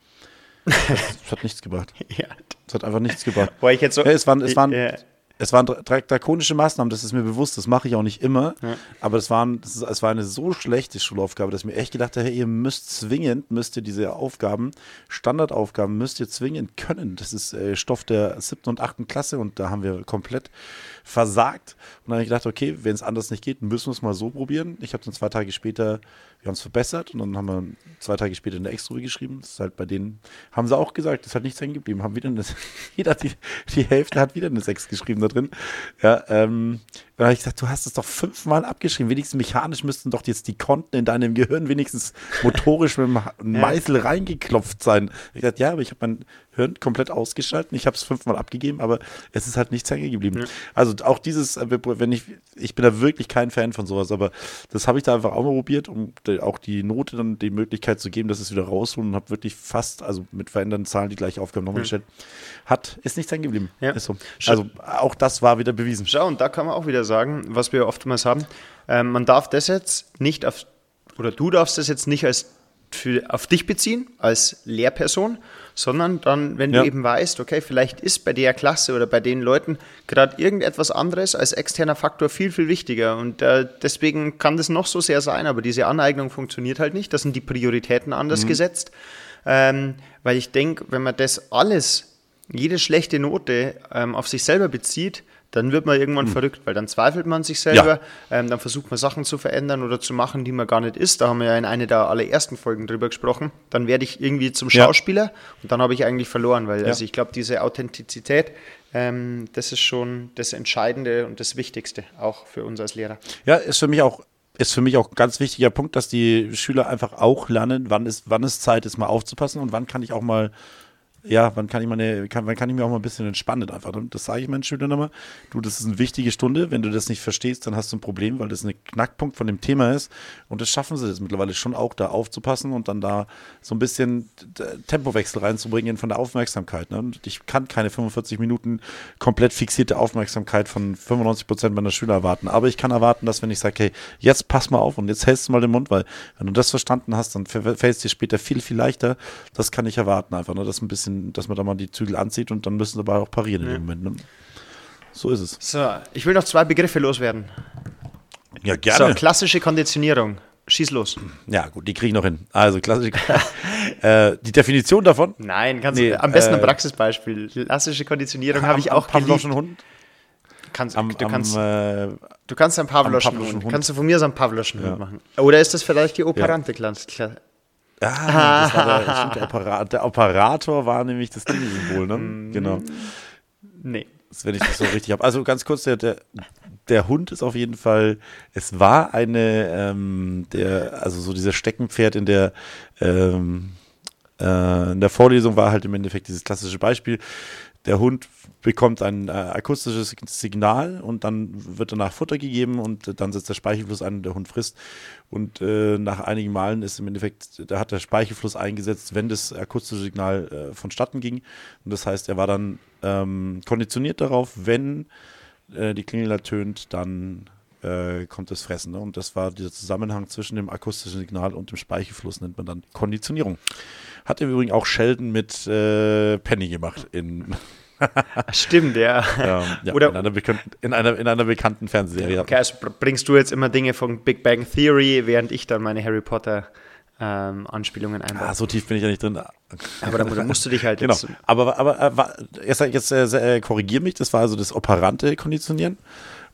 Das, *laughs* das hat nichts gebracht. ja. Das hat einfach nichts gebracht. Boah, ich jetzt so, ja, es waren, es waren, ja es waren dra- drakonische Maßnahmen, das ist mir bewusst, das mache ich auch nicht immer. Ja. Aber das waren, das ist, es war eine so schlechte Schulaufgabe, dass ich mir echt gedacht habe, hey, ihr müsst zwingend, müsst ihr diese Aufgaben, Standardaufgaben, müsst ihr zwingend können. Das ist äh, Stoff der siebten und achten Klasse und da haben wir komplett versagt. Und dann habe ich gedacht, okay, wenn es anders nicht geht, müssen wir es mal so probieren. Ich habe dann zwei Tage später, wir haben es verbessert und dann haben wir zwei Tage später eine Extra geschrieben. Das ist halt bei denen, haben sie auch gesagt, es hat nichts hängen geblieben. Haben wieder eine, *laughs* jeder, die, die Hälfte hat wieder eine 6 geschrieben da drin. Ja, ähm, dann habe ich gesagt, du hast es doch fünfmal abgeschrieben. Wenigstens mechanisch müssten doch jetzt die Konten in deinem Gehirn wenigstens motorisch mit dem *laughs* Meißel reingeklopft sein. Ich gesagt, ja, aber ich habe mein Hirn komplett ausgeschaltet. Ich habe es fünfmal abgegeben, aber es ist halt nichts hängen geblieben. Also auch dieses, äh, wenn ich, ich bin da wirklich kein Fan von sowas, aber das habe ich da einfach auch mal probiert, um auch die Note dann die Möglichkeit zu geben, dass es wieder rausholen und habe wirklich fast, also mit verändernden Zahlen die gleiche Aufgabe nochmal gestellt. Hat, ist nichts hängen geblieben. Ja. Ist so. Also auch das war wieder bewiesen. Schau, und da kann man auch wieder sagen, was wir oftmals haben, ähm, man darf das jetzt nicht auf, oder du darfst das jetzt nicht als für, auf dich beziehen, als Lehrperson, sondern dann, wenn Ja. du eben weißt, okay, vielleicht ist bei der Klasse oder bei den Leuten gerade irgendetwas anderes als externer Faktor viel, viel wichtiger. Und äh, deswegen kann das noch so sehr sein, aber diese Aneignung funktioniert halt nicht. Das sind die Prioritäten anders gesetzt. Ähm, weil ich denke, wenn man das alles, jede schlechte Note ähm, auf sich selber bezieht, dann wird man irgendwann verrückt, weil dann zweifelt man sich selber, ähm, dann versucht man Sachen zu verändern oder zu machen, die man gar nicht ist. Da haben wir ja in einer der allerersten Folgen drüber gesprochen. Dann werde ich irgendwie zum Ja. Schauspieler und dann habe ich eigentlich verloren, weil Ja. also ich glaube, diese Authentizität, ähm, das ist schon das Entscheidende und das Wichtigste, auch für uns als Lehrer. Ja, ist für mich auch ist für mich auch ein ganz wichtiger Punkt, dass die Schüler einfach auch lernen, wann ist, wann ist Zeit, ist mal aufzupassen und wann kann ich auch mal, ja, wann kann ich mal eine, kann, wann kann ich mir auch mal ein bisschen entspannen einfach. Das sage ich meinen Schülern immer. Du, das ist eine wichtige Stunde. Wenn du das nicht verstehst, dann hast du ein Problem, weil das ein Knackpunkt von dem Thema ist. Und das schaffen sie das mittlerweile schon auch, da aufzupassen und dann da so ein bisschen Tempowechsel reinzubringen von der Aufmerksamkeit. Ne? Und ich kann keine 45 Minuten komplett fixierte Aufmerksamkeit von 95 Prozent meiner Schüler erwarten. Aber ich kann erwarten, dass wenn ich sage, hey, jetzt pass mal auf und jetzt hältst du mal den Mund, weil wenn du das verstanden hast, dann fällt es dir später viel, viel leichter. Das kann ich erwarten einfach, ne? dass ein bisschen, dass man da mal die Zügel anzieht und dann müssen sie aber auch parieren in dem Moment. Ne? So ist es. So, ich will noch zwei Begriffe loswerden. Ja, So, klassische Konditionierung. Schieß los. Ja, gut, die kriege ich noch hin. Also klassisch. *laughs* äh, die Definition davon. Nein, kannst Nee, du, am besten ein äh, Praxisbeispiel. Klassische Konditionierung habe ich auch Pavloschen. Hund. Kannst, Am, du, am, kannst, äh, du kannst einen Pavloschen Hund. Hund. Kannst du von mir so einen Pavloschen Ja. Hund machen. Oder ist das vielleicht die operante Klasse? Ah, das war der, *laughs* stimmt, der, Opera der Operator war nämlich das Symbol, ne? Genau. Nee. Das, wenn ich das so richtig habe. Also ganz kurz, der, der, der Hund ist auf jeden Fall, es war eine, ähm, der, also so dieser Steckenpferd in der, ähm, äh, in der Vorlesung war halt im Endeffekt dieses klassische Beispiel. Der Hund bekommt ein äh, akustisches Signal und dann wird danach Futter gegeben und äh, dann setzt der Speichelfluss ein und der Hund frisst. Und äh, nach einigen Malen ist im Endeffekt, da hat der Speichelfluss eingesetzt, wenn das akustische Signal äh, vonstatten ging. Und das heißt, er war dann ähm, konditioniert darauf, wenn äh, die Klingel ertönt, dann äh, kommt das Fressen. Ne? Und das war dieser Zusammenhang zwischen dem akustischen Signal und dem Speichelfluss, nennt man dann Konditionierung. Hat im Übrigen auch Sheldon mit äh, Penny gemacht in, Stimmt, ja. *laughs* ähm, ja, Oder- in, einer bekannten, in, einer, in einer bekannten Fernsehserie. Okay, also br- bringst du jetzt immer Dinge von Big Bang Theory, während ich dann meine Harry Potter ähm, Anspielungen einbaue. Ah, so tief bin ich ja nicht drin. Aber da, musst du dich halt Genau. jetzt. Aber, aber äh, war- jetzt, jetzt äh, korrigiere mich, das war also das operante Konditionieren.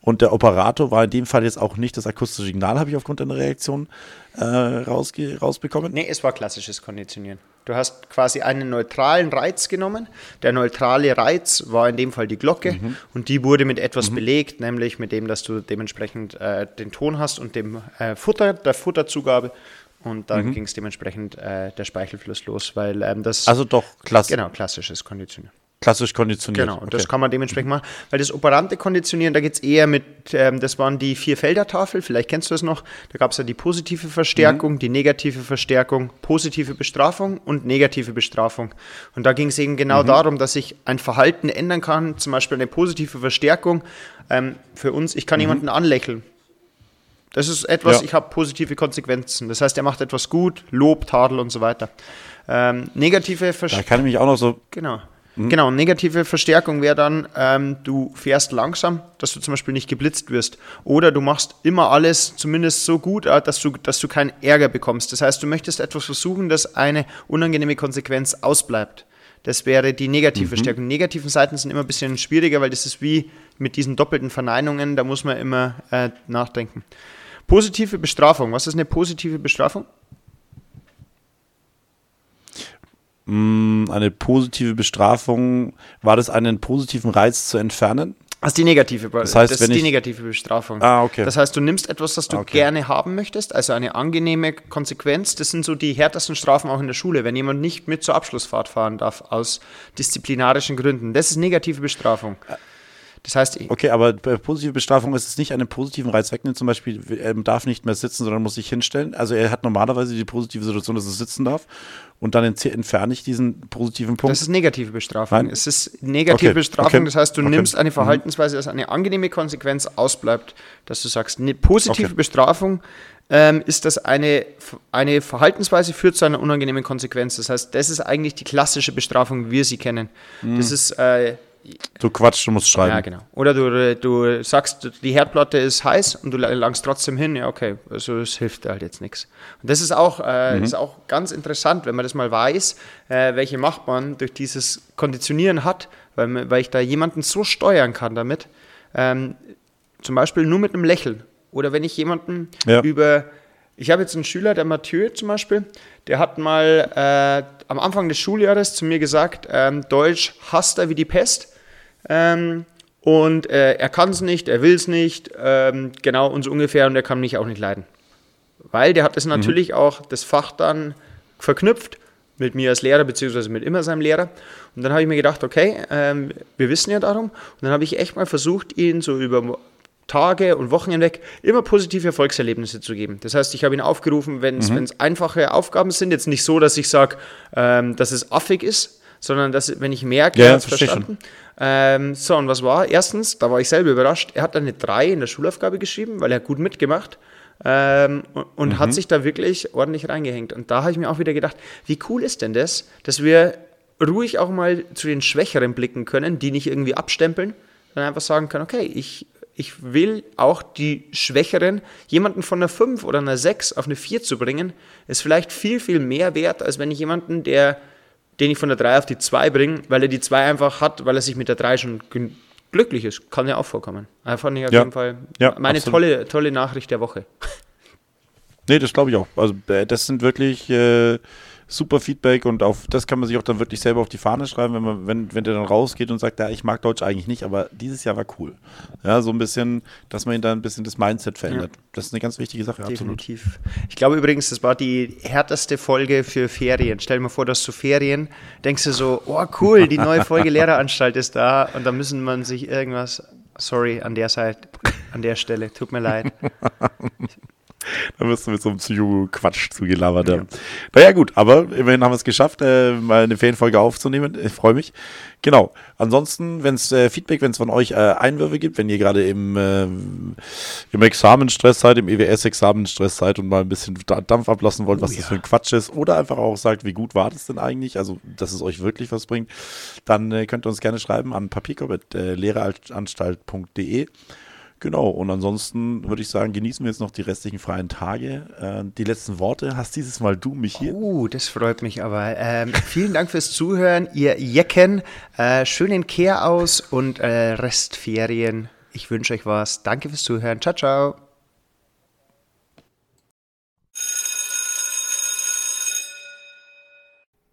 Und der Operator war in dem Fall jetzt auch nicht das akustische Signal, habe ich aufgrund deiner Reaktion äh, rausbekommen. Nee, es war klassisches Konditionieren. Du hast quasi einen neutralen Reiz genommen. Der neutrale Reiz war in dem Fall die Glocke Mhm. und die wurde mit etwas belegt, nämlich mit dem, dass du dementsprechend äh, den Ton hast und dem äh, Futter, der Futterzugabe. Und dann ging es dementsprechend äh, der Speichelfluss los, weil ähm, das Mhm. Also doch klass genau klassisches Konditionieren. Klassisch konditioniert. Genau, und das Okay. kann man dementsprechend machen. Weil das operante Konditionieren, da geht es eher mit, ähm, das waren die vier Felder-Tafel, vielleicht kennst du es noch. Da gab es ja die positive Verstärkung, Mhm. die negative Verstärkung, positive Bestrafung und negative Bestrafung. Und da ging es eben genau Mhm. darum, dass ich ein Verhalten ändern kann, zum Beispiel eine positive Verstärkung. Ähm, für uns, ich kann jemanden anlächeln. Das ist etwas, Mhm. Ja. ich habe positive Konsequenzen. Das heißt, er macht etwas gut, Lob, Tadel und so weiter. Ähm, negative Da Verstärkung. kann ich mich auch noch so Genau. Genau, negative Verstärkung wäre dann, ähm, du fährst langsam, dass du zum Beispiel nicht geblitzt wirst. Oder du machst immer alles zumindest so gut, äh, dass du, dass du keinen Ärger bekommst. Das heißt, du möchtest etwas versuchen, dass eine unangenehme Konsequenz ausbleibt. Das wäre die negative Verstärkung. Negativen Seiten sind immer ein bisschen schwieriger, weil das ist wie mit diesen doppelten Verneinungen, da muss man immer äh, nachdenken. Positive Bestrafung. Was ist eine positive Bestrafung? Mm, Eine positive Bestrafung, war das einen positiven Reiz zu entfernen? Das ist die negative, das heißt, das wenn ist die ich- negative Bestrafung. Ah, okay. Das heißt, du nimmst etwas, das du okay. gerne haben möchtest, also eine angenehme Konsequenz. Das sind so die härtesten Strafen auch in der Schule, wenn jemand nicht mit zur Abschlussfahrt fahren darf aus disziplinarischen Gründen. Das ist negative Bestrafung. Das heißt, Okay, aber bei positive Bestrafung ist es nicht einen positiven Reiz wegnehmen, zum Beispiel, er darf nicht mehr sitzen, sondern muss sich hinstellen. Also er hat normalerweise die positive Situation, dass er sitzen darf und dann entferne ich diesen positiven Punkt. Das ist negative Bestrafung. Nein. Es ist negative Okay, Bestrafung, okay, das heißt, du okay. nimmst eine Verhaltensweise, dass eine angenehme Konsequenz ausbleibt, dass du sagst, eine positive. Bestrafung ähm, ist, dass eine, eine Verhaltensweise führt zu einer unangenehmen Konsequenz. Das heißt, das ist eigentlich die klassische Bestrafung, wie wir sie kennen. Das ist äh, du Quatsch, du musst schreiben. ja, genau. Oder du, du sagst, die Herdplatte ist heiß und du langst trotzdem hin. Ja, okay, also es hilft halt jetzt nichts. Und das ist auch, äh, ist auch ganz interessant, wenn man das mal weiß, äh, welche Macht man durch dieses Konditionieren hat, weil, weil ich da jemanden so steuern kann damit. Ähm, zum Beispiel nur mit einem Lächeln. Oder wenn ich jemanden Ja. über. Ich habe jetzt einen Schüler, der Mathieu zum Beispiel, der hat mal äh, am Anfang des Schuljahres zu mir gesagt, ähm, Deutsch hasst er wie die Pest. Ähm, und äh, er kann es nicht, er will es nicht, ähm, genau und so ungefähr, und er kann mich auch nicht leiden. Weil der hat es natürlich auch das Fach dann verknüpft mit mir als Lehrer, beziehungsweise mit immer seinem Lehrer. Und dann habe ich mir gedacht, okay, ähm, wir wissen ja darum. Und dann habe ich echt mal versucht, ihn so über Tage und Wochen hinweg immer positive Erfolgserlebnisse zu geben. Das heißt, ich habe ihn aufgerufen, wenn es einfache Aufgaben sind, jetzt nicht so, dass ich sage, ähm, dass es affig ist, sondern dass, wenn ich merke, Ja, er verstanden. Ähm, so, und was war? Erstens, da war ich selber überrascht, er hat eine 3 in der Schulaufgabe geschrieben, weil er gut mitgemacht ähm, und, und hat sich da wirklich ordentlich reingehängt. Und da habe ich mir auch wieder gedacht, wie cool ist denn das, dass wir ruhig auch mal zu den Schwächeren blicken können, die nicht irgendwie abstempeln, sondern einfach sagen können, okay, ich, ich will auch die Schwächeren, jemanden von einer 5 oder einer 6 auf eine 4 zu bringen, ist vielleicht viel, viel mehr wert, als wenn ich jemanden, der den ich von der 3 auf die 2 bringe, weil er die 2 einfach hat, weil er sich mit der 3 schon glücklich ist. Kann ja auch vorkommen. Einfach fand ich auf Ja. jeden Fall Ja, meine absolut. tolle, tolle Nachricht der Woche. *laughs* Nee, das glaube ich auch. Also äh, das sind wirklich äh, super Feedback und auf das kann man sich auch dann wirklich selber auf die Fahne schreiben, wenn man, wenn, wenn der dann rausgeht und sagt, ja, ich mag Deutsch eigentlich nicht, aber dieses Jahr war cool. Ja, so ein bisschen, dass man ihn dann ein bisschen das Mindset verändert. Das ist eine ganz wichtige Sache, absolut. Definitiv. Ich glaube übrigens, das war die härteste Folge für Ferien. Stell dir mal vor, dass zu Ferien denkst du so, oh cool, die neue Folge Lehreranstalt ist da und da müssen man sich irgendwas, sorry, an der Seite, an der Stelle, tut mir leid. *laughs* Da wirst du mit so einem Psycho-Quatsch zugelabert haben. Naja, gut, aber immerhin haben wir es geschafft, äh, mal eine Ferienfolge aufzunehmen. Ich freue mich. Genau. Ansonsten, wenn es äh, Feedback, wenn es von euch äh, Einwürfe gibt, wenn ihr gerade im, äh, im Examenstress seid, im EWS-Examenstress seid und mal ein bisschen Da- Dampf ablassen wollt, was das für ein Quatsch ist, oder einfach auch sagt, wie gut war das denn eigentlich, also dass es euch wirklich was bringt, dann äh, könnt ihr uns gerne schreiben an papierkorb.lehreranstalt.de. Genau, und ansonsten würde ich sagen, genießen wir jetzt noch die restlichen freien Tage. Äh, die letzten Worte hast dieses Mal du, mich hier. Uh, das freut mich aber. Ähm, vielen Dank fürs Zuhören, ihr Jecken. Äh, schönen Kehr aus und äh, Restferien. Ich wünsche euch was. Danke fürs Zuhören. Ciao, ciao.